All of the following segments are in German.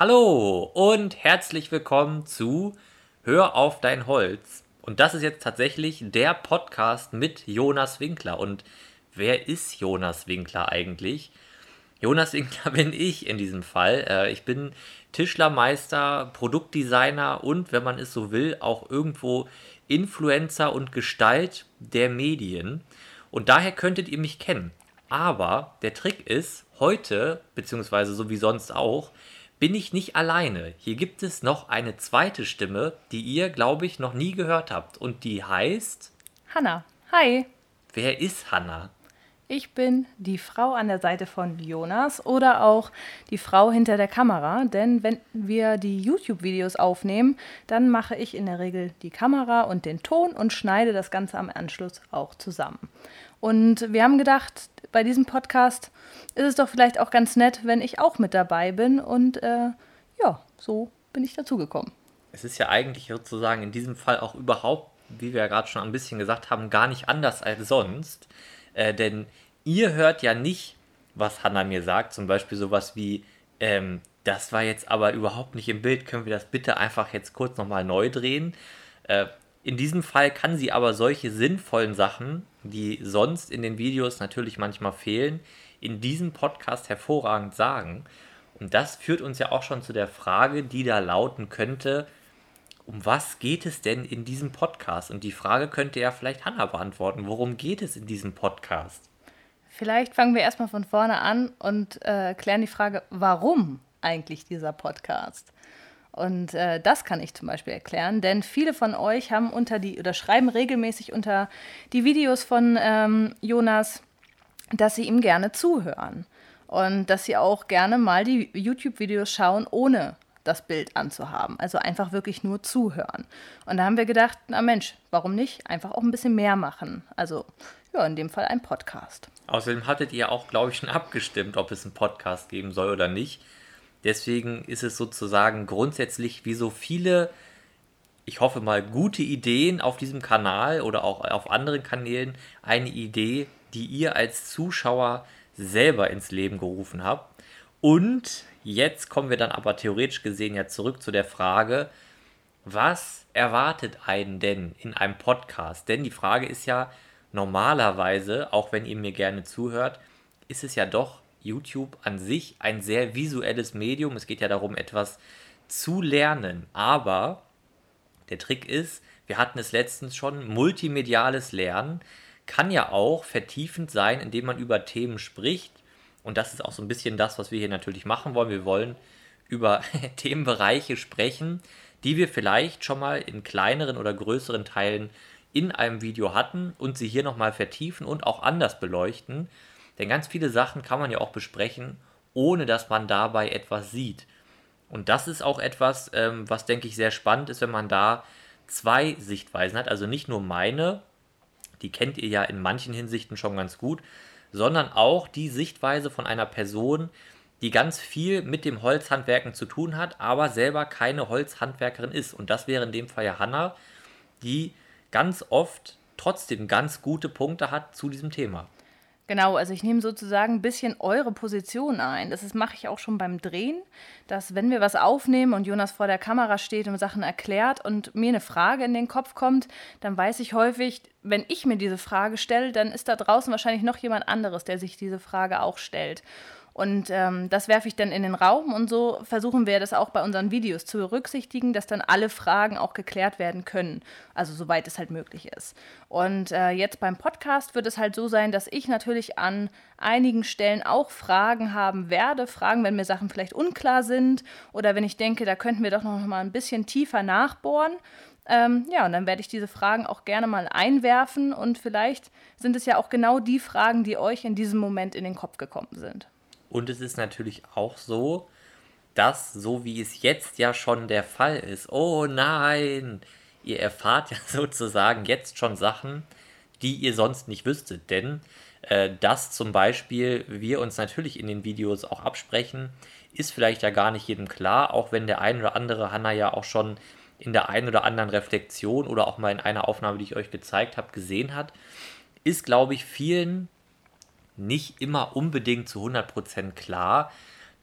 Hallo und herzlich willkommen zu Hör auf dein Holz. Und das ist jetzt tatsächlich der Podcast mit Jonas Winkler. Und wer ist Jonas Winkler eigentlich? Jonas Winkler bin ich in diesem Fall. Äh, ich bin Tischlermeister, Produktdesigner und, wenn man es so will, auch irgendwo Influencer und Gestalt der Medien. Und daher könntet ihr mich kennen. Aber der Trick ist, heute, beziehungsweise so wie sonst auch, bin ich nicht alleine. Hier gibt es noch eine zweite Stimme, die ihr, glaube ich, noch nie gehört habt. Und die heißt. Hanna. Hi. Wer ist Hanna? Ich bin die Frau an der Seite von Jonas oder auch die Frau hinter der Kamera, denn wenn wir die YouTube-Videos aufnehmen, dann mache ich in der Regel die Kamera und den Ton und schneide das Ganze am Anschluss auch zusammen. Und wir haben gedacht, bei diesem Podcast ist es doch vielleicht auch ganz nett, wenn ich auch mit dabei bin und äh, ja, so bin ich dazugekommen. Es ist ja eigentlich sozusagen in diesem Fall auch überhaupt, wie wir ja gerade schon ein bisschen gesagt haben, gar nicht anders als sonst. Äh, denn ihr hört ja nicht, was Hannah mir sagt, zum Beispiel sowas wie, ähm, das war jetzt aber überhaupt nicht im Bild, können wir das bitte einfach jetzt kurz nochmal neu drehen. Äh, in diesem Fall kann sie aber solche sinnvollen Sachen, die sonst in den Videos natürlich manchmal fehlen, in diesem Podcast hervorragend sagen. Und das führt uns ja auch schon zu der Frage, die da lauten könnte, um was geht es denn in diesem Podcast? Und die Frage könnte ja vielleicht Hannah beantworten. Worum geht es in diesem Podcast? Vielleicht fangen wir erstmal von vorne an und äh, klären die Frage, warum eigentlich dieser Podcast? Und äh, das kann ich zum Beispiel erklären, denn viele von euch haben unter die oder schreiben regelmäßig unter die Videos von ähm, Jonas, dass sie ihm gerne zuhören und dass sie auch gerne mal die YouTube-Videos schauen, ohne das Bild anzuhaben. Also einfach wirklich nur zuhören. Und da haben wir gedacht, na Mensch, warum nicht? Einfach auch ein bisschen mehr machen. Also ja, in dem Fall ein Podcast. Außerdem hattet ihr auch, glaube ich, schon abgestimmt, ob es einen Podcast geben soll oder nicht. Deswegen ist es sozusagen grundsätzlich wie so viele, ich hoffe mal, gute Ideen auf diesem Kanal oder auch auf anderen Kanälen eine Idee, die ihr als Zuschauer selber ins Leben gerufen habt. Und Jetzt kommen wir dann aber theoretisch gesehen ja zurück zu der Frage, was erwartet einen denn in einem Podcast? Denn die Frage ist ja normalerweise, auch wenn ihr mir gerne zuhört, ist es ja doch YouTube an sich ein sehr visuelles Medium. Es geht ja darum, etwas zu lernen. Aber der Trick ist, wir hatten es letztens schon, multimediales Lernen kann ja auch vertiefend sein, indem man über Themen spricht, und das ist auch so ein bisschen das, was wir hier natürlich machen wollen. Wir wollen über Themenbereiche sprechen, die wir vielleicht schon mal in kleineren oder größeren Teilen in einem Video hatten und sie hier nochmal vertiefen und auch anders beleuchten. Denn ganz viele Sachen kann man ja auch besprechen, ohne dass man dabei etwas sieht. Und das ist auch etwas, ähm, was denke ich sehr spannend ist, wenn man da zwei Sichtweisen hat. Also nicht nur meine, die kennt ihr ja in manchen Hinsichten schon ganz gut, sondern auch die Sichtweise von einer Person, die ganz viel mit dem Holzhandwerken zu tun hat, aber selber keine Holzhandwerkerin ist. Und das wäre in dem Fall ja Hanna, die ganz oft trotzdem ganz gute Punkte hat zu diesem Thema. Genau, also ich nehme sozusagen ein bisschen eure Position ein. Das mache ich auch schon beim Drehen, dass wenn wir was aufnehmen und Jonas vor der Kamera steht und Sachen erklärt und mir eine Frage in den Kopf kommt, dann weiß ich häufig, wenn ich mir diese Frage stelle, dann ist da draußen wahrscheinlich noch jemand anderes, der sich diese Frage auch stellt. Und ähm, das werfe ich dann in den Raum und so versuchen wir das auch bei unseren Videos zu berücksichtigen, dass dann alle Fragen auch geklärt werden können. Also soweit es halt möglich ist. Und äh, jetzt beim Podcast wird es halt so sein, dass ich natürlich an einigen Stellen auch Fragen haben werde. Fragen, wenn mir Sachen vielleicht unklar sind oder wenn ich denke, da könnten wir doch noch mal ein bisschen tiefer nachbohren. Ähm, ja, und dann werde ich diese Fragen auch gerne mal einwerfen und vielleicht sind es ja auch genau die Fragen, die euch in diesem Moment in den Kopf gekommen sind. Und es ist natürlich auch so, dass, so wie es jetzt ja schon der Fall ist, oh nein, ihr erfahrt ja sozusagen jetzt schon Sachen, die ihr sonst nicht wüsstet. Denn äh, dass zum Beispiel wir uns natürlich in den Videos auch absprechen, ist vielleicht ja gar nicht jedem klar, auch wenn der ein oder andere Hanna ja auch schon in der einen oder anderen Reflexion oder auch mal in einer Aufnahme, die ich euch gezeigt habe, gesehen hat, ist, glaube ich, vielen nicht immer unbedingt zu 100% klar,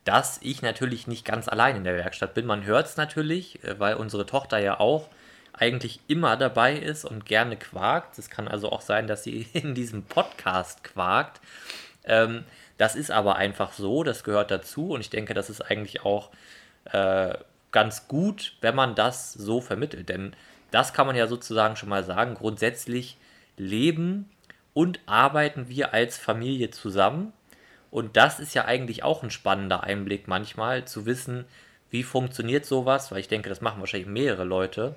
dass ich natürlich nicht ganz allein in der Werkstatt bin. Man hört es natürlich, äh, weil unsere Tochter ja auch eigentlich immer dabei ist und gerne quakt. Es kann also auch sein, dass sie in diesem Podcast quakt. Ähm, das ist aber einfach so, das gehört dazu und ich denke, das ist eigentlich auch äh, ganz gut, wenn man das so vermittelt. Denn das kann man ja sozusagen schon mal sagen. Grundsätzlich leben und arbeiten wir als Familie zusammen. Und das ist ja eigentlich auch ein spannender Einblick manchmal, zu wissen, wie funktioniert sowas, weil ich denke, das machen wahrscheinlich mehrere Leute.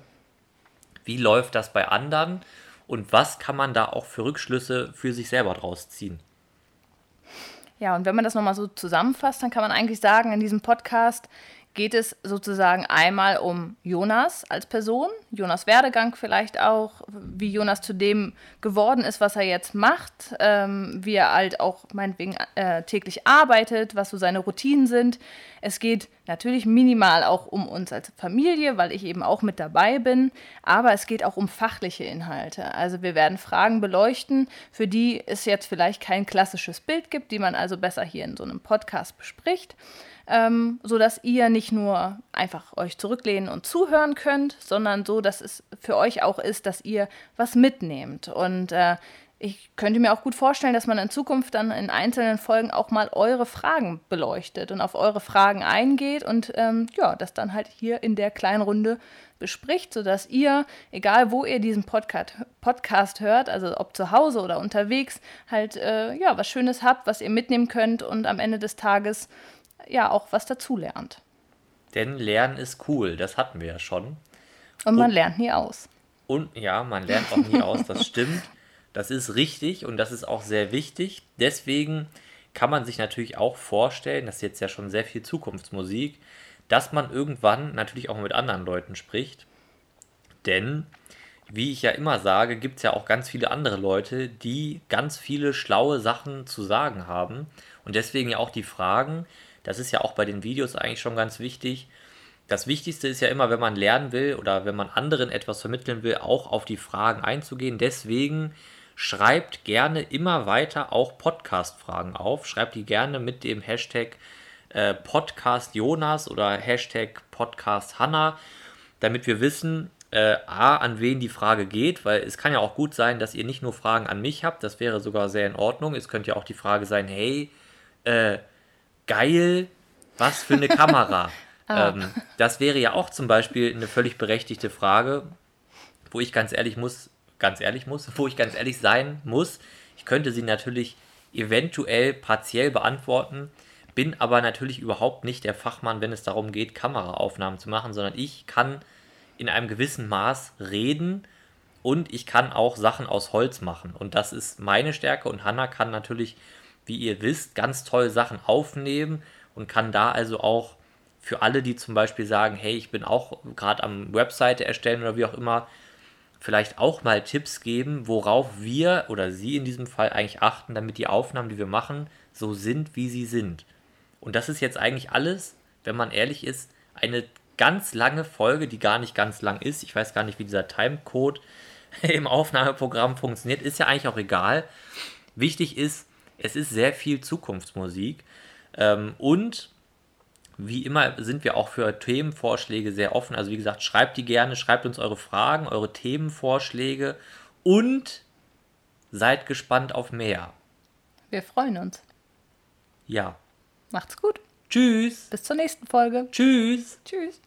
Wie läuft das bei anderen und was kann man da auch für Rückschlüsse für sich selber draus ziehen? Ja, und wenn man das nochmal so zusammenfasst, dann kann man eigentlich sagen, in diesem Podcast geht es sozusagen einmal um Jonas als Person, Jonas Werdegang vielleicht auch, wie Jonas zu dem geworden ist, was er jetzt macht, ähm, wie er halt auch meinetwegen äh, täglich arbeitet, was so seine Routinen sind. Es geht natürlich minimal auch um uns als Familie, weil ich eben auch mit dabei bin, aber es geht auch um fachliche Inhalte. Also wir werden Fragen beleuchten, für die es jetzt vielleicht kein klassisches Bild gibt, die man also besser hier in so einem Podcast bespricht ähm, sodass ihr nicht nur einfach euch zurücklehnen und zuhören könnt, sondern so, dass es für euch auch ist, dass ihr was mitnehmt. Und äh, ich könnte mir auch gut vorstellen, dass man in Zukunft dann in einzelnen Folgen auch mal eure Fragen beleuchtet und auf eure Fragen eingeht und ähm, ja, das dann halt hier in der kleinen Runde bespricht, sodass ihr, egal wo ihr diesen Podcast, Podcast hört, also ob zu Hause oder unterwegs, halt äh, ja was Schönes habt, was ihr mitnehmen könnt und am Ende des Tages ja auch was dazulernt. Denn Lernen ist cool, das hatten wir ja schon. Und man und, lernt nie aus. Und ja, man lernt auch nie aus, das stimmt. Das ist richtig und das ist auch sehr wichtig. Deswegen kann man sich natürlich auch vorstellen, das ist jetzt ja schon sehr viel Zukunftsmusik, dass man irgendwann natürlich auch mit anderen Leuten spricht. Denn, wie ich ja immer sage, gibt es ja auch ganz viele andere Leute, die ganz viele schlaue Sachen zu sagen haben. Und deswegen ja auch die Fragen, das ist ja auch bei den Videos eigentlich schon ganz wichtig. Das Wichtigste ist ja immer, wenn man lernen will oder wenn man anderen etwas vermitteln will, auch auf die Fragen einzugehen. Deswegen schreibt gerne immer weiter auch Podcast-Fragen auf. Schreibt die gerne mit dem Hashtag äh, Podcast Jonas oder Hashtag Podcast Hanna, damit wir wissen, äh, A, an wen die Frage geht, weil es kann ja auch gut sein, dass ihr nicht nur Fragen an mich habt, das wäre sogar sehr in Ordnung. Es könnte ja auch die Frage sein, hey, äh, geil, was für eine Kamera. ah. ähm, das wäre ja auch zum Beispiel eine völlig berechtigte Frage, wo ich ganz ehrlich muss, ganz ehrlich muss, wo ich ganz ehrlich sein muss. Ich könnte sie natürlich eventuell partiell beantworten, bin aber natürlich überhaupt nicht der Fachmann, wenn es darum geht, Kameraaufnahmen zu machen, sondern ich kann in einem gewissen Maß reden und ich kann auch Sachen aus Holz machen. Und das ist meine Stärke und Hanna kann natürlich wie ihr wisst, ganz toll Sachen aufnehmen und kann da also auch für alle, die zum Beispiel sagen, hey, ich bin auch gerade am Webseite erstellen oder wie auch immer, vielleicht auch mal Tipps geben, worauf wir oder Sie in diesem Fall eigentlich achten, damit die Aufnahmen, die wir machen, so sind, wie sie sind. Und das ist jetzt eigentlich alles, wenn man ehrlich ist, eine ganz lange Folge, die gar nicht ganz lang ist. Ich weiß gar nicht, wie dieser Timecode im Aufnahmeprogramm funktioniert, ist ja eigentlich auch egal. Wichtig ist, es ist sehr viel Zukunftsmusik. Ähm, und wie immer sind wir auch für Themenvorschläge sehr offen. Also wie gesagt, schreibt die gerne, schreibt uns eure Fragen, eure Themenvorschläge und seid gespannt auf mehr. Wir freuen uns. Ja. Macht's gut. Tschüss. Bis zur nächsten Folge. Tschüss. Tschüss.